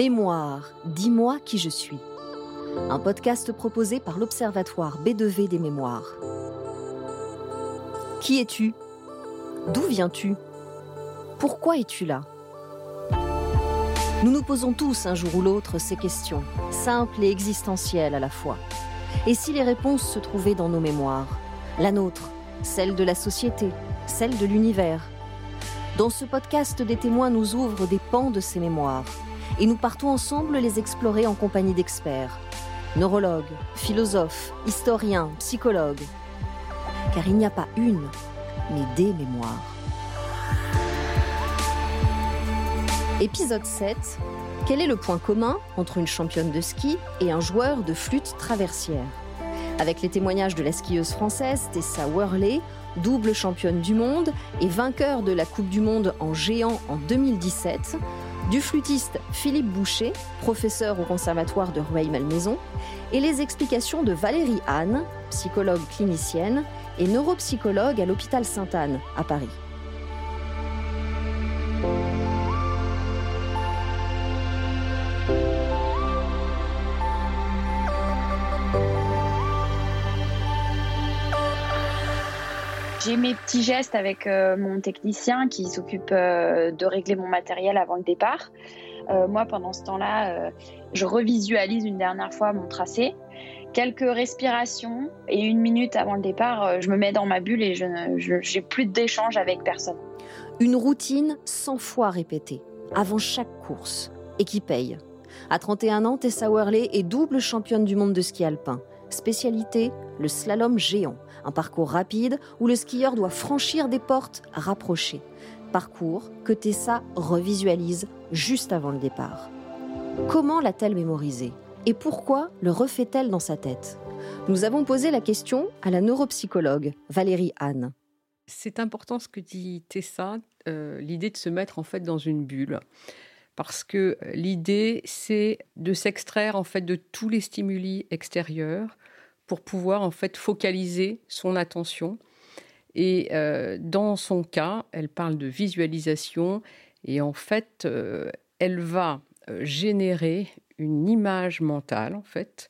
Mémoire, dis-moi qui je suis. Un podcast proposé par l'Observatoire B2V des mémoires. Qui es-tu? D'où viens-tu? Pourquoi es-tu là? Nous nous posons tous un jour ou l'autre ces questions, simples et existentielles à la fois. Et si les réponses se trouvaient dans nos mémoires? La nôtre, celle de la société, celle de l'univers. Dans ce podcast, des témoins nous ouvrent des pans de ces mémoires et nous partons ensemble les explorer en compagnie d'experts, neurologues, philosophes, historiens, psychologues. Car il n'y a pas une, mais des mémoires. Épisode 7. Quel est le point commun entre une championne de ski et un joueur de flûte traversière? Avec les témoignages de la skieuse française Tessa Worley, double championne du monde et vainqueur de la Coupe du Monde en géant en 2017, du flûtiste Philippe Boucher, professeur au Conservatoire de Rueil-Malmaison, et les explications de Valérie Anne, psychologue clinicienne et neuropsychologue à l'hôpital Sainte-Anne à Paris. Mes petits gestes avec euh, mon technicien qui s'occupe euh, de régler mon matériel avant le départ. Euh, moi, pendant ce temps-là, je revisualise une dernière fois mon tracé. Quelques respirations et une minute avant le départ, je me mets dans ma bulle et je n'ai plus d'échange avec personne. Une routine 100 fois répétée, avant chaque course, et qui paye. À 31 ans, Tessa Worley est double championne du monde de ski alpin. Spécialité, le slalom géant, un parcours rapide où le skieur doit franchir des portes rapprochées. Parcours que Tessa revisualise juste avant le départ. Comment l'a-t-elle mémorisé? Et pourquoi le refait-elle dans sa tête? Nous avons posé la question à la neuropsychologue Valérie Anne. C'est important ce que dit Tessa, euh, l'idée de se mettre en fait dans une bulle parce que l'idée c'est de s'extraire en fait de tous les stimuli extérieurs pour pouvoir en fait focaliser son attention. Et euh, dans son cas, elle parle de visualisation et en fait, euh, elle va euh, générer une image mentale en fait,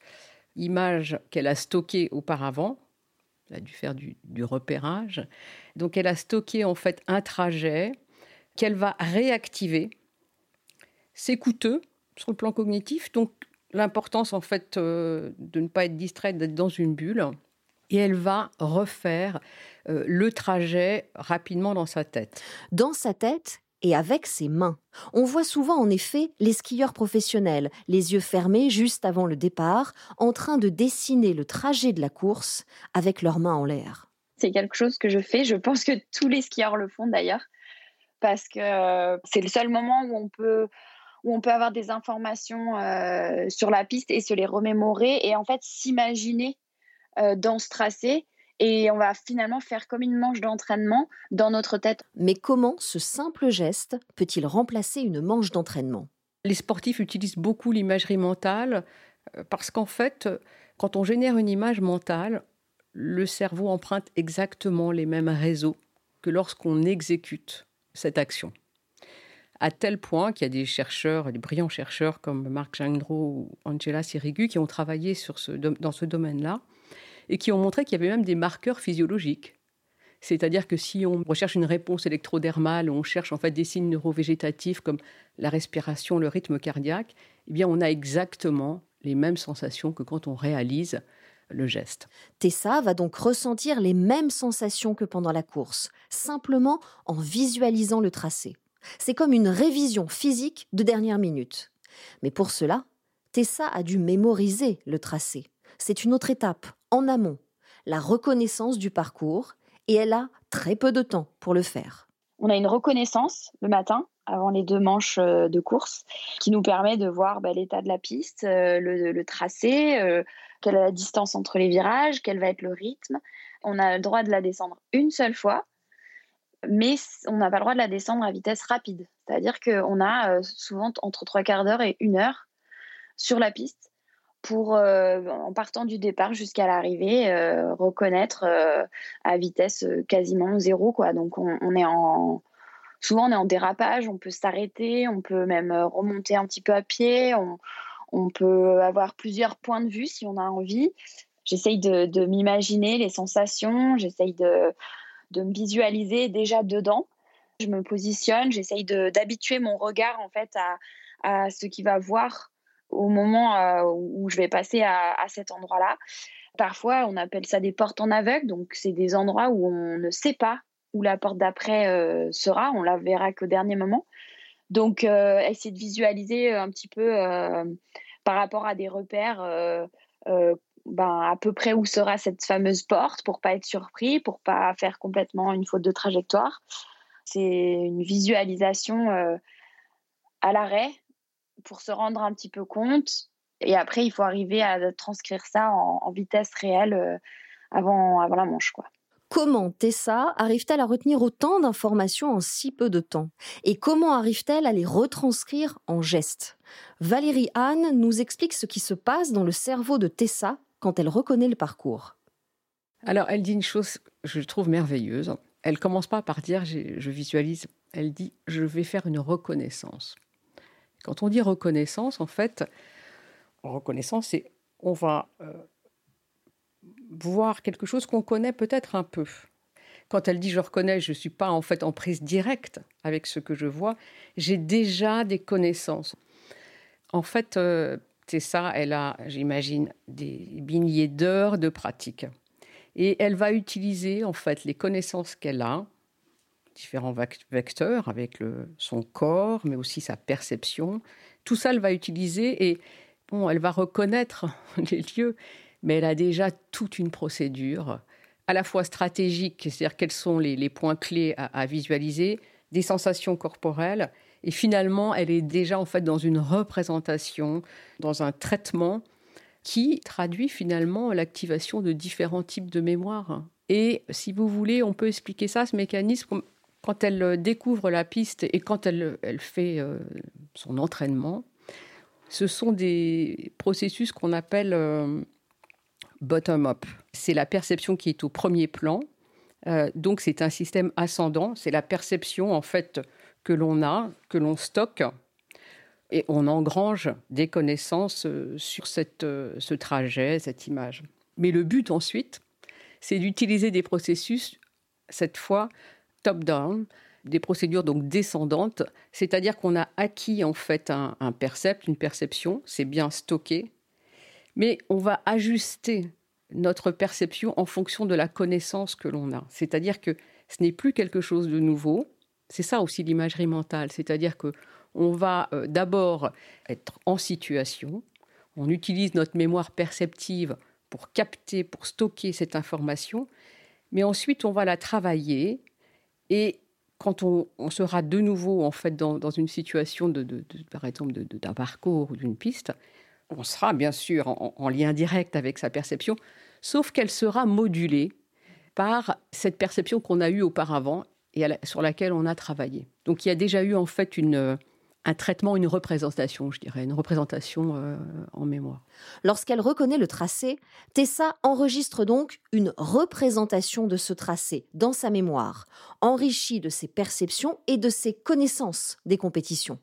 image qu'elle a stockée auparavant. Elle a dû faire du, du repérage. Donc, elle a stocké en fait un trajet qu'elle va réactiver. C'est coûteux sur le plan cognitif, donc l'importance en fait euh, de ne pas être distraite, d'être dans une bulle. Et elle va refaire euh, le trajet rapidement dans sa tête. Dans sa tête et avec ses mains. On voit souvent en effet les skieurs professionnels, les yeux fermés juste avant le départ, en train de dessiner le trajet de la course avec leurs mains en l'air. C'est quelque chose que je fais, je pense que tous les skieurs le font d'ailleurs, parce que euh, c'est le seul moment où on peut où on peut avoir des informations euh, sur la piste et se les remémorer et en fait s'imaginer euh, dans ce tracé. Et on va finalement faire comme une manche d'entraînement dans notre tête. Mais comment ce simple geste peut-il remplacer une manche d'entraînement? Les sportifs utilisent beaucoup l'imagerie mentale euh, parce qu'en fait, quand on génère une image mentale, le cerveau emprunte exactement les mêmes réseaux que lorsqu'on exécute cette action à tel point qu'il y a des chercheurs, des brillants chercheurs comme Marc Gendro ou Angela Sirigu qui ont travaillé dans ce domaine-là et qui ont montré qu'il y avait même des marqueurs physiologiques. C'est-à-dire que si on recherche une réponse électrodermale, on cherche en fait des signes neurovégétatifs comme la respiration, le rythme cardiaque, eh bien on a exactement les mêmes sensations que quand on réalise le geste. Tessa va donc ressentir les mêmes sensations que pendant la course, simplement en visualisant le tracé. C'est comme une révision physique de dernière minute. Mais pour cela, Tessa a dû mémoriser le tracé. C'est une autre étape, en amont, la reconnaissance du parcours, et elle a très peu de temps pour le faire. On a une reconnaissance le matin, avant les deux manches euh, de course, qui nous permet de voir bah, l'état de la piste, euh, le, tracé, euh, quelle est la distance entre les virages, quel va être le rythme. On a le droit de la descendre une seule fois mais on n'a pas le droit de la descendre à vitesse rapide. C'est-à-dire qu'on a euh, souvent entre trois quarts d'heure et une heure sur la piste pour, euh, en partant du départ jusqu'à l'arrivée, euh, reconnaître à vitesse quasiment zéro. Quoi. Donc on, est en souvent on est en dérapage, on peut s'arrêter, on peut même remonter un petit peu à pied, on, peut avoir plusieurs points de vue si on a envie. J'essaye de, m'imaginer les sensations, j'essaye de, de me visualiser déjà dedans. Je me positionne, j'essaye d'habituer mon regard en fait à, à ce qu'il va voir au moment euh, où je vais passer à, cet endroit-là. Parfois, on appelle ça des portes en aveugle, donc c'est des endroits où on ne sait pas où la porte d'après euh, sera, on la verra qu'au dernier moment. Donc, euh, essayer de visualiser un petit peu par rapport à des repères, ben, à peu près où sera cette fameuse porte pour pas être surpris, pour pas faire complètement une faute de trajectoire. C'est une visualisation à l'arrêt pour se rendre un petit peu compte. Et après, il faut arriver à transcrire ça en, vitesse réelle euh, avant, avant la manche. Quoi. Comment Tessa arrive-t-elle à retenir autant d'informations en si peu de temps? Et comment arrive-t-elle à les retranscrire en gestes? Valérie Anne nous explique ce qui se passe dans le cerveau de Tessa quand elle reconnaît le parcours. Alors, elle dit une chose je trouve merveilleuse. Elle commence pas par dire je visualise. Elle dit je vais faire une reconnaissance. Quand on dit reconnaissance, en fait, reconnaissance, c'est on va euh, voir quelque chose qu'on connaît peut-être un peu. Quand elle dit je reconnais, je ne suis pas en fait en prise directe avec ce que je vois, j'ai déjà des connaissances. En fait, euh, c'est ça, elle a, j'imagine, des milliers d'heures de pratique. Et elle va utiliser en fait les connaissances qu'elle a, différents vecteurs avec son corps, mais aussi sa perception. Tout ça, elle va utiliser et bon, elle va reconnaître les lieux, mais elle a déjà toute une procédure, à la fois stratégique, c'est-à-dire quels sont les, points clés à, visualiser, des sensations corporelles, et finalement, elle est déjà en fait dans une représentation, dans un traitement qui traduit finalement l'activation de différents types de mémoire. Et si vous voulez, on peut expliquer ça, ce mécanisme, quand elle euh, découvre la piste et quand elle, elle fait euh, son entraînement, ce sont des processus qu'on appelle euh, bottom-up. C'est la perception qui est au premier plan. donc c'est un système ascendant. C'est la perception en fait que l'on a, que l'on stocke, et on engrange des connaissances sur cette, ce trajet, cette image. Mais le but ensuite, c'est d'utiliser des processus, cette fois, top-down, des procédures donc descendantes, c'est-à-dire qu'on a acquis en fait un, percept, une perception, c'est bien stocké, mais on va ajuster notre perception en fonction de la connaissance que l'on a. C'est-à-dire que ce n'est plus quelque chose de nouveau. C'est ça aussi l'imagerie mentale, c'est-à-dire que on va euh, d'abord être en situation, on utilise notre mémoire perceptive pour capter, pour stocker cette information, mais ensuite on va la travailler et quand on, sera de nouveau en fait dans, une situation de, par exemple d'un parcours ou d'une piste, on sera bien sûr en, lien direct avec sa perception, sauf qu'elle sera modulée par cette perception qu'on a eue auparavant et sur laquelle on a travaillé. Donc il y a déjà eu en fait une, un traitement, une représentation, je dirais, une représentation euh, en mémoire. Lorsqu'elle reconnaît le tracé, Tessa enregistre donc une représentation de ce tracé dans sa mémoire, enrichie de ses perceptions et de ses connaissances des compétitions.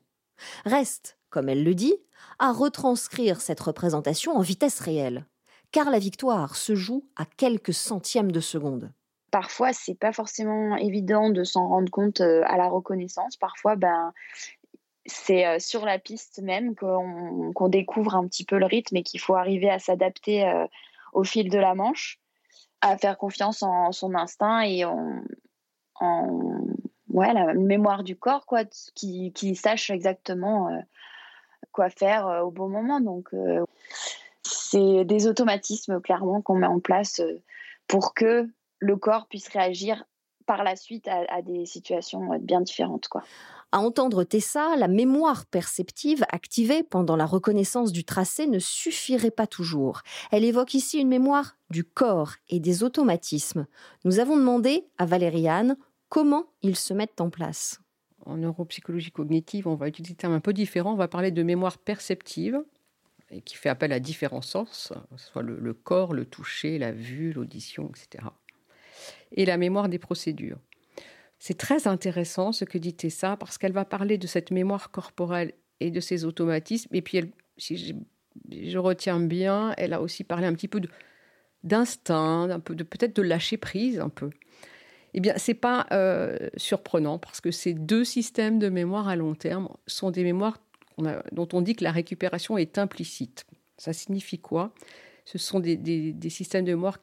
Reste, comme elle le dit, à retranscrire cette représentation en vitesse réelle, car la victoire se joue à quelques centièmes de seconde parfois c'est pas forcément évident de s'en rendre compte euh, à la reconnaissance. Parfois, ben c'est euh, sur la piste même qu'on découvre un petit peu le rythme et qu'il faut arriver à s'adapter euh, au fil de la manche, à faire confiance en son instinct et en, ouais, la mémoire du corps, quoi, qui, sache exactement quoi faire au bon moment. Donc, c'est des automatismes clairement qu'on met en place pour que le corps puisse réagir par la suite à, à des situations bien différentes. Quoi. À entendre Tessa, la mémoire perceptive activée pendant la reconnaissance du tracé ne suffirait pas toujours. Elle évoque ici une mémoire du corps et des automatismes. Nous avons demandé à Valériane comment ils se mettent en place. En neuropsychologie cognitive, on va utiliser un terme un peu différent. On va parler de mémoire perceptive, et qui fait appel à différents sens, que ce soit le, le corps, le toucher, la vue, l'audition, etc. Et la mémoire des procédures. C'est très intéressant ce que dit Tessa parce qu'elle va parler de cette mémoire corporelle et de ses automatismes. Et puis, si je, retiens bien, elle a aussi parlé un petit peu d'instinct, un peu de peut-être de lâcher prise un peu. Eh bien, c'est pas euh, surprenant parce que ces deux systèmes de mémoire à long terme sont des mémoires dont on dit que la récupération est implicite. Ça signifie quoi? Ce sont des, des systèmes de mémoire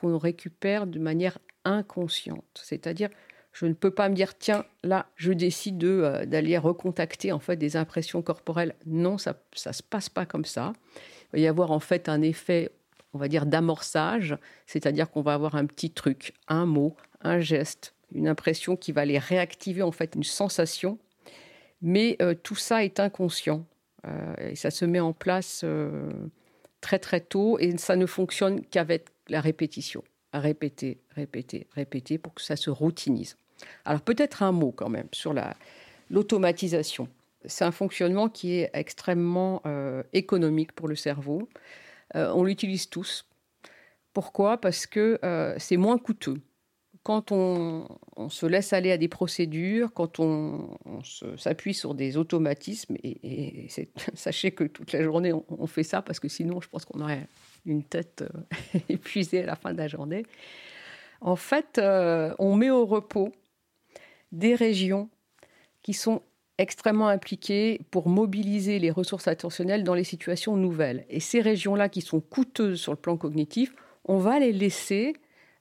qu'on récupère de manière inconsciente, c'est-à-dire je ne peux pas me dire tiens là je décide euh, d'aller recontacter en fait des impressions corporelles. Non, ça ça se passe pas comme ça. Il va y avoir en fait un effet on va dire d'amorçage, c'est-à-dire qu'on va avoir un petit truc, un mot, un geste, une impression qui va aller réactiver en fait une sensation. Mais euh, tout ça est inconscient euh, et ça se met en place très très tôt et ça ne fonctionne qu'avec la répétition répéter, répéter, répéter pour que ça se routinise. Alors peut-être un mot quand même sur l'automatisation. C'est un fonctionnement qui est extrêmement euh, économique pour le cerveau. Euh, on l'utilise tous. Pourquoi? Parce que euh, c'est moins coûteux. Quand on, se laisse aller à des procédures, quand on, s'appuie sur des automatismes, et, sachez que toute la journée on, fait ça, parce que sinon je pense qu'on aurait une tête épuisée à la fin de la journée. En fait, on met au repos des régions qui sont extrêmement impliquées pour mobiliser les ressources attentionnelles dans les situations nouvelles. Et ces régions-là qui sont coûteuses sur le plan cognitif, on va les laisser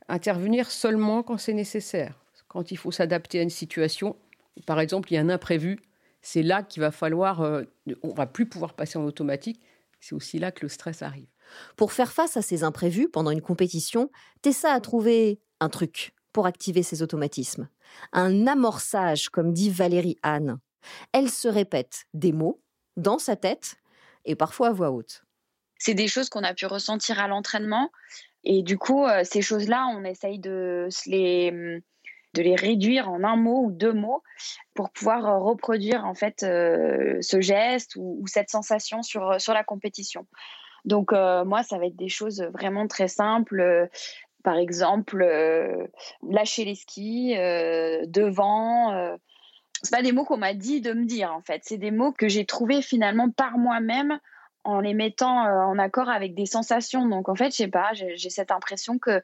intervenir seulement quand c'est nécessaire, quand il faut s'adapter à une situation. Par exemple, il y a un imprévu, c'est là qu'il va falloir, euh, on va plus pouvoir passer en automatique. C'est aussi là que le stress arrive. Pour faire face à ces imprévus pendant une compétition, Tessa a trouvé un truc pour activer ses automatismes. Un amorçage, comme dit Valérie Anne. Elle se répète des mots dans sa tête et parfois à voix haute. C'est des choses qu'on a pu ressentir à l'entraînement. Et du coup, euh, ces choses-là, on essaye de les, de les réduire en un mot ou deux mots pour pouvoir euh, reproduire en fait euh, ce geste ou, cette sensation sur, sur la compétition. Donc moi, ça va être des choses vraiment très simples par exemple, euh, lâcher les skis, euh, devant. Euh. C'est pas des mots qu'on m'a dit de me dire en fait. C'est des mots que j'ai trouvés finalement par moi-même en les mettant en accord avec des sensations. Donc en fait, je sais pas, j'ai cette impression que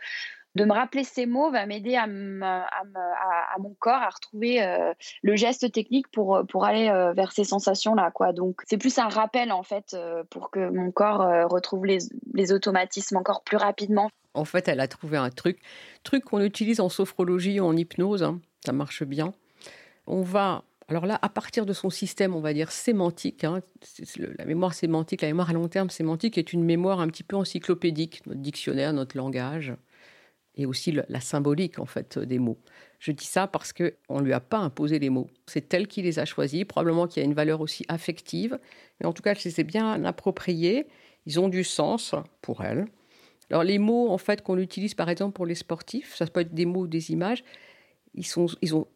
de me rappeler ces mots va m'aider à, mon corps à retrouver euh, le geste technique pour, pour aller euh, vers ces sensations-là. Quoi. Donc, c'est plus un rappel, en fait, euh, pour que mon corps retrouve les, les, automatismes encore plus rapidement. En fait, elle a trouvé un truc, truc qu'on utilise en sophrologie ou en hypnose, hein. ça marche bien. On va alors là, à partir de son système, on va dire sémantique, hein, la mémoire sémantique, la mémoire à long terme sémantique est une mémoire un petit peu encyclopédique, notre dictionnaire, notre langage et aussi la symbolique en fait des mots. Je dis ça parce que on lui a pas imposé les mots. C'est elle qui les a choisis. Probablement qu'il y a une valeur aussi affective, mais en tout cas, elle s'est bien appropriés. Ils ont du sens pour elle. Alors les mots en fait qu'on utilise par exemple pour les sportifs, ça peut être des mots ou des images. Ils sont, ils ont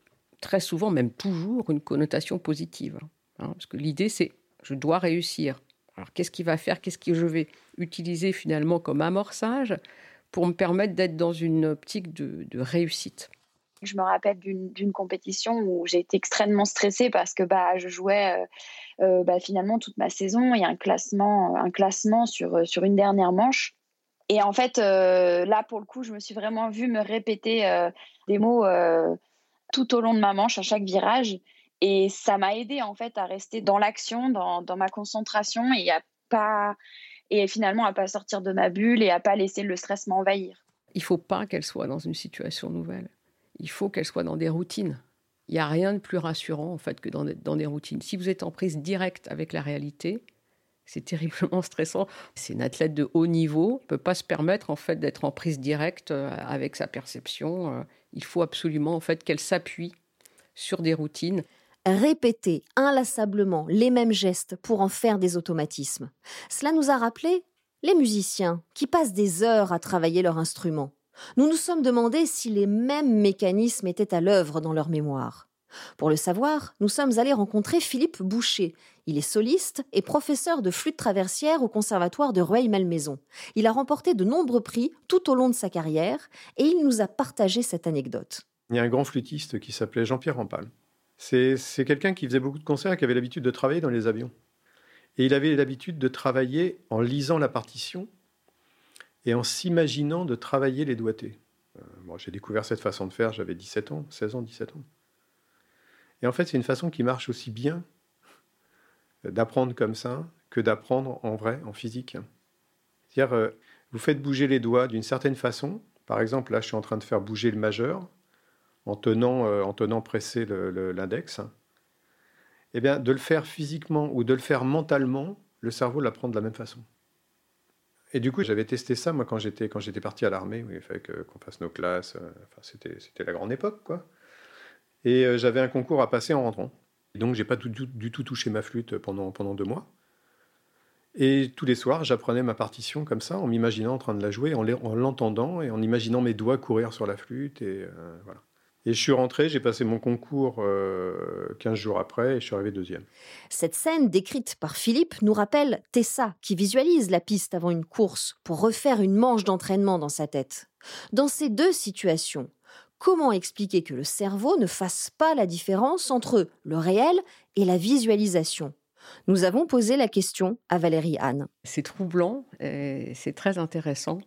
très souvent, même toujours, une connotation positive. Hein, parce que l'idée c'est je dois réussir. Alors qu'est-ce qui va faire? Qu'est-ce que je vais utiliser finalement comme amorçage? Pour me permettre d'être dans une optique de, réussite. Je me rappelle d'une compétition où j'ai été extrêmement stressée parce que bah, je jouais euh, euh, bah, finalement toute ma saison. A un classement, un classement sur, sur une dernière manche. Et en fait, euh, là, pour le coup, je me suis vraiment vue me répéter des mots tout au long de ma manche, à chaque virage. Et ça m'a aidé en fait à rester dans l'action, dans, dans, ma concentration et à pas et finalement à pas sortir de ma bulle et à pas laisser le stress m'envahir. Il faut pas qu'elle soit dans une situation nouvelle. Il faut qu'elle soit dans des routines. Il n'y a rien de plus rassurant en fait que dans des, dans des routines. Si vous êtes en prise directe avec la réalité, c'est terriblement stressant. C'est une athlète de haut niveau, ne peut pas se permettre en fait d'être en prise directe euh, avec sa perception. Euh. Il faut absolument en fait qu'elle s'appuie sur des routines répéter inlassablement les mêmes gestes pour en faire des automatismes. Cela nous a rappelé les musiciens qui passent des heures à travailler leur instrument. Nous nous sommes demandé si les mêmes mécanismes étaient à l'œuvre dans leur mémoire. Pour le savoir, nous sommes allés rencontrer Philippe Boucher. Il est soliste et professeur de flûte traversière au conservatoire de Rueil-Malmaison. Il a remporté de nombreux prix tout au long de sa carrière et il nous a partagé cette anecdote. Il y a un grand flûtiste qui s'appelait Jean-Pierre Rampal. C'est quelqu'un qui faisait beaucoup de concerts et qui avait l'habitude de travailler dans les avions. Et il avait l'habitude de travailler en lisant la partition et en s'imaginant de travailler les doigtés. Euh, j'ai découvert cette façon de faire, j'avais 17 ans, 16 ans, 17 ans. Et en fait, c'est une façon qui marche aussi bien d'apprendre comme ça que d'apprendre en vrai, en physique. C'est-à-dire, euh, vous faites bouger les doigts d'une certaine façon. Par exemple, là, je suis en train de faire bouger le majeur en tenant, euh, en tenant pressé l'index. Eh bien, de le faire physiquement ou de le faire mentalement, le cerveau l'apprend de la même façon. Et du coup, j'avais testé ça, moi, quand j'étais, quand j'étais parti à l'armée. il fallait qu'on fasse nos classes. Euh, enfin, c'était, la grande époque, quoi. Et euh, j'avais un concours à passer en rentrant. donc, j'ai pas du tout touché ma flûte pendant, pendant deux mois. Et tous les soirs, j'apprenais ma partition comme ça, en m'imaginant en train de la jouer, en l'entendant et en imaginant mes doigts courir sur la flûte. Et voilà. Et je suis rentré, j'ai passé mon concours 15 euh, jours après et je suis arrivé deuxième. Cette scène décrite par Philippe nous rappelle Tessa qui visualise la piste avant une course pour refaire une manche d'entraînement dans sa tête. Dans ces deux situations, comment expliquer que le cerveau ne fasse pas la différence entre le réel et la visualisation? Nous avons posé la question à Valérie Anne. C'est troublant et c'est très intéressant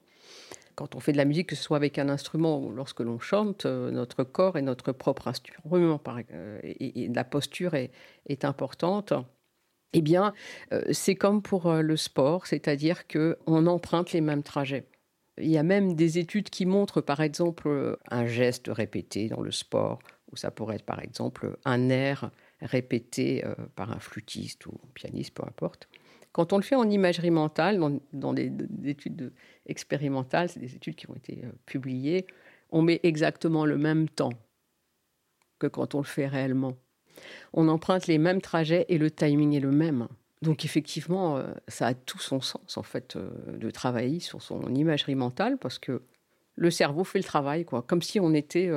quand on fait de la musique, que ce soit avec un instrument ou lorsque l'on chante, euh, notre corps est notre propre instrument euh, et, la posture est, importante. Eh bien, euh, c'est comme pour le sport, c'est-à-dire qu'on emprunte les mêmes trajets. Il y a même des études qui montrent, par exemple, un geste répété dans le sport, ou ça pourrait être, par exemple, un air répété par un flûtiste ou un pianiste, peu importe. Quand on le fait en imagerie mentale, dans, des, études expérimentales, c'est des études qui ont été euh, publiées, on met exactement le même temps que quand on le fait réellement. On emprunte les mêmes trajets et le timing est le même. Donc effectivement, euh, ça a tout son sens en fait euh, de travailler sur son imagerie mentale parce que le cerveau fait le travail quoi, comme si on était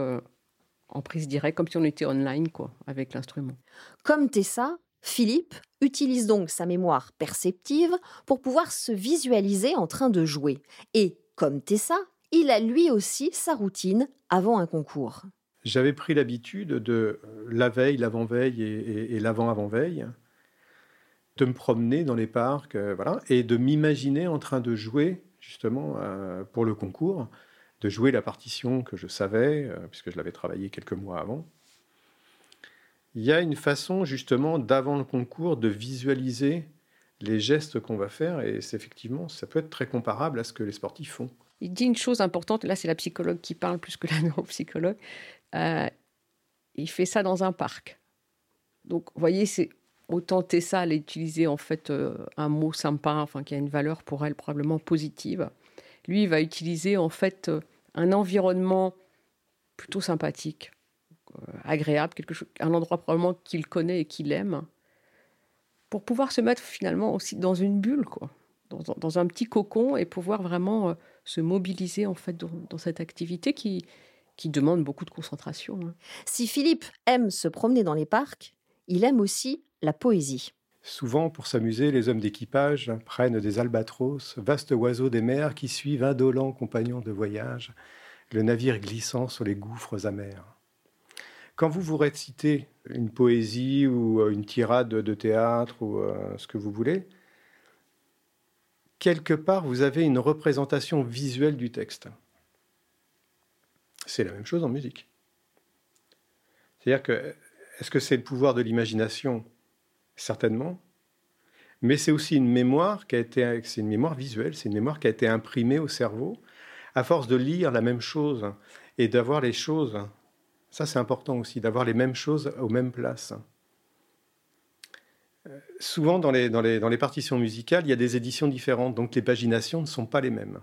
en prise directe, comme si on était online quoi, avec l'instrument. Comme Tessa, Philippe utilise donc sa mémoire perceptive pour pouvoir se visualiser en train de jouer. Et, comme Tessa, il a lui aussi sa routine avant un concours. J'avais pris l'habitude de euh, la veille, l'avant-veille et, l'avant-avant-veille, de me promener dans les parcs, euh, voilà, et de m'imaginer en train de jouer justement euh, pour le concours, de jouer la partition que je savais, puisque je l'avais travaillé quelques mois avant il y a une façon justement d'avant le concours de visualiser les gestes qu'on va faire et c'est effectivement ça peut être très comparable à ce que les sportifs font. Il dit une chose importante, là c'est la psychologue qui parle plus que la neuropsychologue. Euh, il fait ça dans un parc. Donc vous voyez, c'est autant Tessa utilisé en fait euh, un mot sympa, enfin qui a une valeur pour elle probablement positive. Lui, il va utiliser en fait euh, un environnement plutôt sympathique agréable, quelque chose, un endroit probablement qu'il connaît et qu'il aime, pour pouvoir se mettre finalement aussi dans une bulle, quoi, dans, un petit cocon et pouvoir vraiment euh, se mobiliser en fait dans, cette activité qui, qui demande beaucoup de concentration. Hein. Si Philippe aime se promener dans les parcs, il aime aussi la poésie. Souvent, pour s'amuser, les hommes d'équipage prennent des albatros, vastes oiseaux des mers qui suivent indolents compagnons de voyage, le navire glissant sur les gouffres amers. Quand vous vous récitez une poésie ou euh, une tirade de théâtre ou euh, ce que vous voulez, quelque part, vous avez une représentation visuelle du texte. C'est la même chose en musique. C'est-à-dire que, est-ce que c'est le pouvoir de l'imagination? Certainement. Mais c'est aussi une mémoire qui a été, c'est une mémoire visuelle, c'est une mémoire qui a été imprimée au cerveau à force de lire la même chose et d'avoir les choses ça, c'est important aussi, d'avoir les mêmes choses aux mêmes places. Euh, souvent, dans les, dans, les, dans les, partitions musicales, il y a des éditions différentes, donc les paginations ne sont pas les mêmes.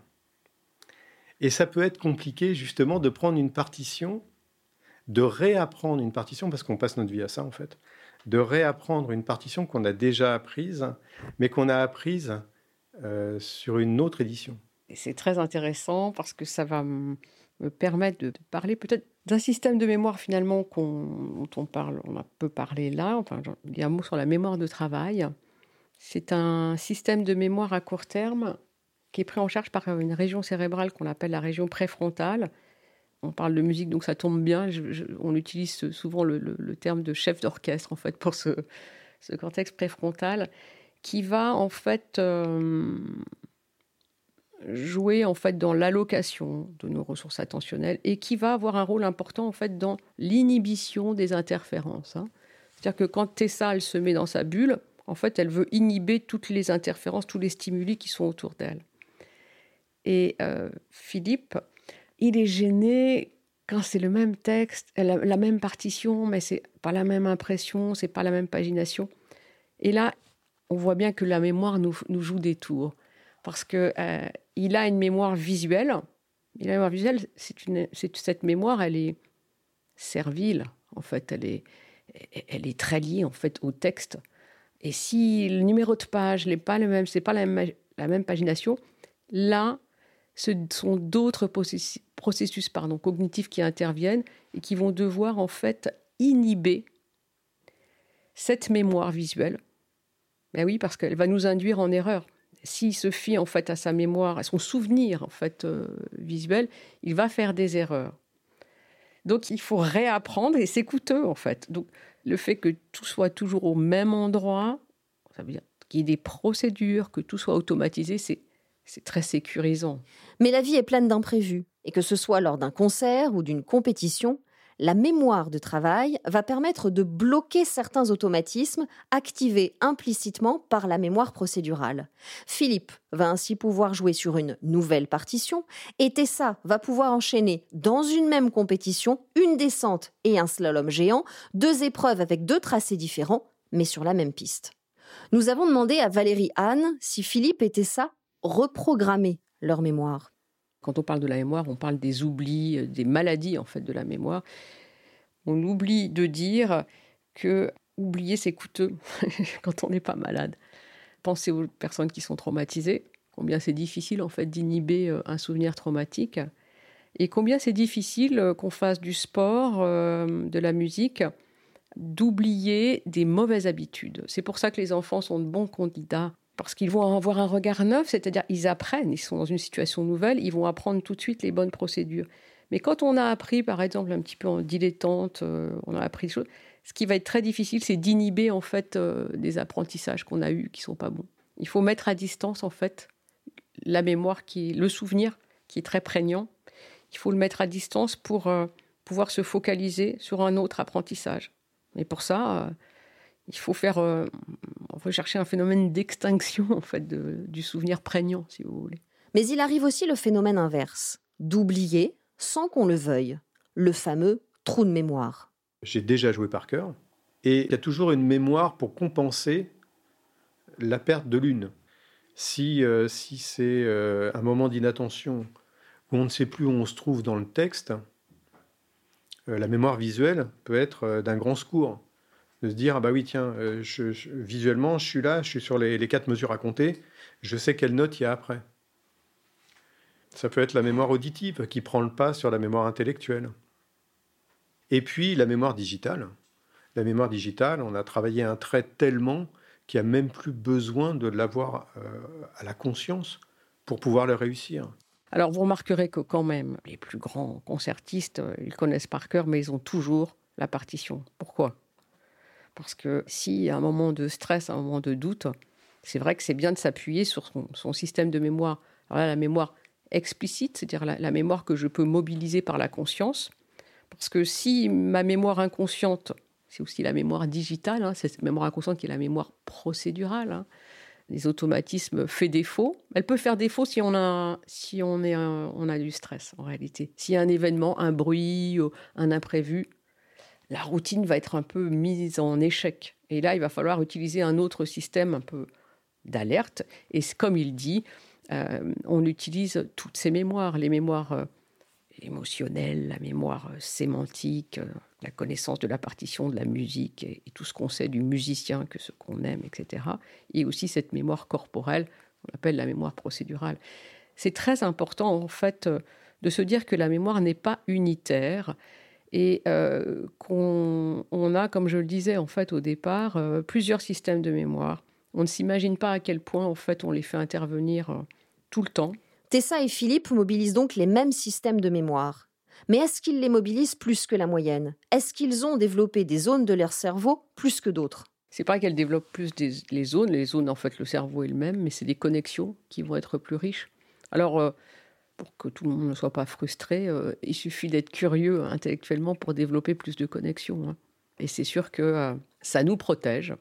Et ça peut être compliqué, justement, de prendre une partition, de réapprendre une partition, parce qu'on passe notre vie à ça, en fait, de réapprendre une partition qu'on a déjà apprise, mais qu'on a apprise euh, sur une autre édition. C'est très intéressant parce que ça va me permettre de parler peut-être d'un système de mémoire finalement dont on parle, on a peu parlé là. Enfin, il y a un mot sur la mémoire de travail. C'est un système de mémoire à court terme qui est pris en charge par une région cérébrale qu'on appelle la région préfrontale on parle de musique, donc ça tombe bien. on utilise souvent le, terme de chef d'orchestre, en fait, pour ce, ce, cortex préfrontal, qui va, en fait, euh, jouer, en fait, dans l'allocation de nos ressources attentionnelles et qui va avoir un rôle important, en fait, dans l'inhibition des interférences. Hein. C'est-à-dire que quand Tessa, elle se met dans sa bulle, en fait, elle veut inhiber toutes les interférences, tous les stimuli qui sont autour d'elle. Et euh, Philippe, il est gêné quand c'est le même texte, la, même partition, mais c'est pas la même impression, c'est pas la même pagination. Et là, on voit bien que la mémoire nous, joue des tours, parce que euh, il a une mémoire visuelle. Il a une mémoire visuelle, c'est une, cette mémoire, elle est servile, en fait, elle est, très liée en fait au texte. Et si le numéro de page n'est pas le même, c'est pas la même, pagination, là, ce sont d'autres processus, cognitifs qui interviennent et qui vont devoir en fait inhiber cette mémoire visuelle. Ben oui, parce qu'elle va nous induire en erreur. S'il se fie en fait à sa mémoire, à son souvenir en fait euh, visuel, il va faire des erreurs. Donc il faut réapprendre et c'est coûteux en fait. Donc le fait que tout soit toujours au même endroit, ça veut dire qu'il y ait des procédures, que tout soit automatisé, c'est c'est très sécurisant. Mais la vie est pleine d'imprévus, et que ce soit lors d'un concert ou d'une compétition, la mémoire de travail va permettre de bloquer certains automatismes activés implicitement par la mémoire procédurale. Philippe va ainsi pouvoir jouer sur une nouvelle partition et Tessa va pouvoir enchaîner dans une même compétition une descente et un slalom géant, deux épreuves avec deux tracés différents, mais sur la même piste. Nous avons demandé à Valérie Anne si Philippe et Tessa reprogrammer leur mémoire. Quand on parle de la mémoire, on parle des oublis, euh, des maladies en fait de la mémoire. On oublie de dire que oublier c'est coûteux quand on n'est pas malade. Pensez aux personnes qui sont traumatisées, combien c'est difficile en fait d'inhiber euh, un souvenir traumatique et combien c'est difficile euh, qu'on fasse du sport, de la musique, d'oublier des mauvaises habitudes. C'est pour ça que les enfants sont de bons candidats parce qu'ils vont avoir un regard neuf, c'est-à-dire ils apprennent, ils sont dans une situation nouvelle, ils vont apprendre tout de suite les bonnes procédures. Mais quand on a appris, par exemple, un petit peu en dilettante, euh, on a appris des choses, ce qui va être très difficile, c'est d'inhiber en fait euh, des apprentissages qu'on a eus qui sont pas bons. Il faut mettre à distance en fait la mémoire qui le souvenir qui est très prégnant. Il faut le mettre à distance pour euh, pouvoir se focaliser sur un autre apprentissage. Et pour ça, il faut faire euh, rechercher un phénomène d'extinction en fait du souvenir prégnant, si vous voulez. Mais il arrive aussi le phénomène inverse, d'oublier sans qu'on le veuille, le fameux trou de mémoire. J'ai déjà joué par cœur et il y a toujours une mémoire pour compenser la perte de l'une. Si, euh, si c'est euh, un moment d'inattention où on ne sait plus où on se trouve dans le texte, la mémoire visuelle peut être d'un grand secours de se dire ah bah oui tiens euh, visuellement je suis là je suis sur les, quatre mesures à compter je sais quelle note il y a après. Ça peut être la mémoire auditive qui prend le pas sur la mémoire intellectuelle. Et puis la mémoire digitale. La mémoire digitale on a travaillé un trait tellement qu'il n'y a même plus besoin de l'avoir euh, à la conscience pour pouvoir le réussir. Alors vous remarquerez que quand même les plus grands concertistes euh, ils connaissent par cœur mais ils ont toujours la partition. Pourquoi? Parce que si à un moment de stress, à un moment de doute, c'est vrai que c'est bien de s'appuyer sur son, système de mémoire. Alors là, la mémoire explicite, c'est-à-dire la, mémoire que je peux mobiliser par la conscience. Parce que si ma mémoire inconsciente, c'est aussi la mémoire digitale, hein, c'est cette mémoire inconsciente qui est la mémoire procédurale, hein, les automatismes fait défaut. Elle peut faire défaut si on a, si on, est on a du stress en réalité. S'il y a un événement, un bruit, un imprévu, la routine va être un peu mise en échec. Et là, il va falloir utiliser un autre système un peu d'alerte. Et comme il dit, euh, on utilise toutes ces mémoires, les mémoires euh, émotionnelles, la mémoire euh, sémantique, la connaissance de la partition, de la musique et, tout ce qu'on sait du musicien, que ce qu'on aime, etc. Et aussi cette mémoire corporelle, qu'on appelle la mémoire procédurale. C'est très important, en fait, de se dire que la mémoire n'est pas unitaire et euh, qu'on on a, comme je le disais en fait au départ, euh, plusieurs systèmes de mémoire. On ne s'imagine pas à quel point en fait on les fait intervenir euh, tout le temps. Tessa et Philippe mobilisent donc les mêmes systèmes de mémoire. Mais est-ce qu'ils les mobilisent plus que la moyenne? Est-ce qu'ils ont développé des zones de leur cerveau plus que d'autres? C'est pas qu'elles développent plus les zones. Les zones, en fait, le cerveau est le même, mais c'est des connexions qui vont être plus riches. Alors, pour que tout le monde ne soit pas frustré, euh, il suffit d'être curieux intellectuellement pour développer plus de connexions. Hein. Et c'est sûr que euh, ça nous protège.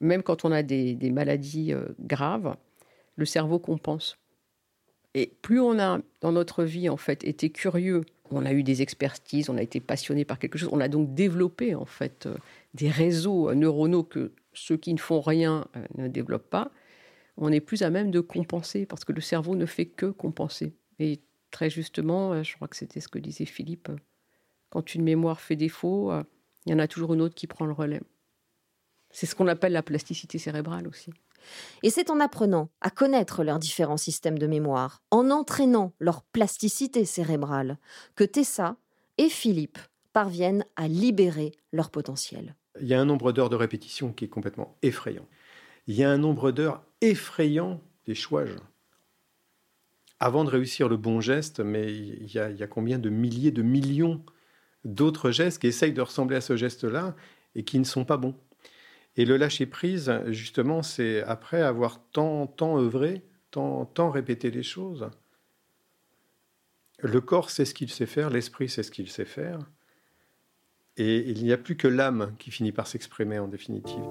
Même quand on a des, maladies graves, le cerveau compense. Et plus on a dans notre vie en fait été curieux, on a eu des expertises, on a été passionné par quelque chose, on a donc développé en fait des réseaux neuronaux que ceux qui ne font rien ne développent pas on est plus à même de compenser, parce que le cerveau ne fait que compenser. Et très justement, euh, je crois que c'était ce que disait Philippe, euh, quand une mémoire fait défaut, euh, il y en a toujours une autre qui prend le relais. C'est ce qu'on appelle la plasticité cérébrale aussi. Et c'est en apprenant à connaître leurs différents systèmes de mémoire, en entraînant leur plasticité cérébrale, que Tessa et Philippe parviennent à libérer leur potentiel. Il y a un nombre d'heures de répétition qui est complètement effrayant. Il y a un nombre d'heures effrayant d'échouages. Avant de réussir le bon geste, mais il y, a, combien de milliers, de millions d'autres gestes qui essayent de ressembler à ce geste-là et qui ne sont pas bons. Et le lâcher prise, justement, c'est après avoir tant, tant œuvré, tant, tant répété les choses. Le corps sait ce qu'il sait faire, l'esprit sait ce qu'il sait faire. Et il n'y a plus que l'âme qui finit par s'exprimer en définitive.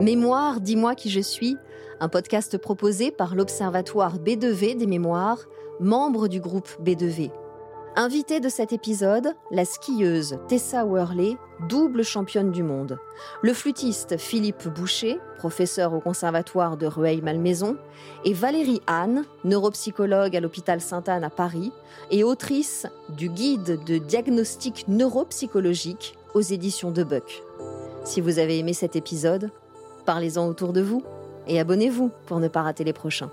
Mémoire, dis-moi qui je suis, un podcast proposé par l'Observatoire B2V des mémoires, membre du groupe B2V. Invité de cet épisode, la skieuse Tessa Worley, double championne du monde, le flûtiste Philippe Boucher, professeur au conservatoire de Rueil-Malmaison, et Valérie Anne, neuropsychologue à l'hôpital Sainte-Anne à Paris et autrice du guide de diagnostic neuropsychologique aux éditions de Buck. Si vous avez aimé cet épisode, Parlez-en autour de vous et abonnez-vous pour ne pas rater les prochains.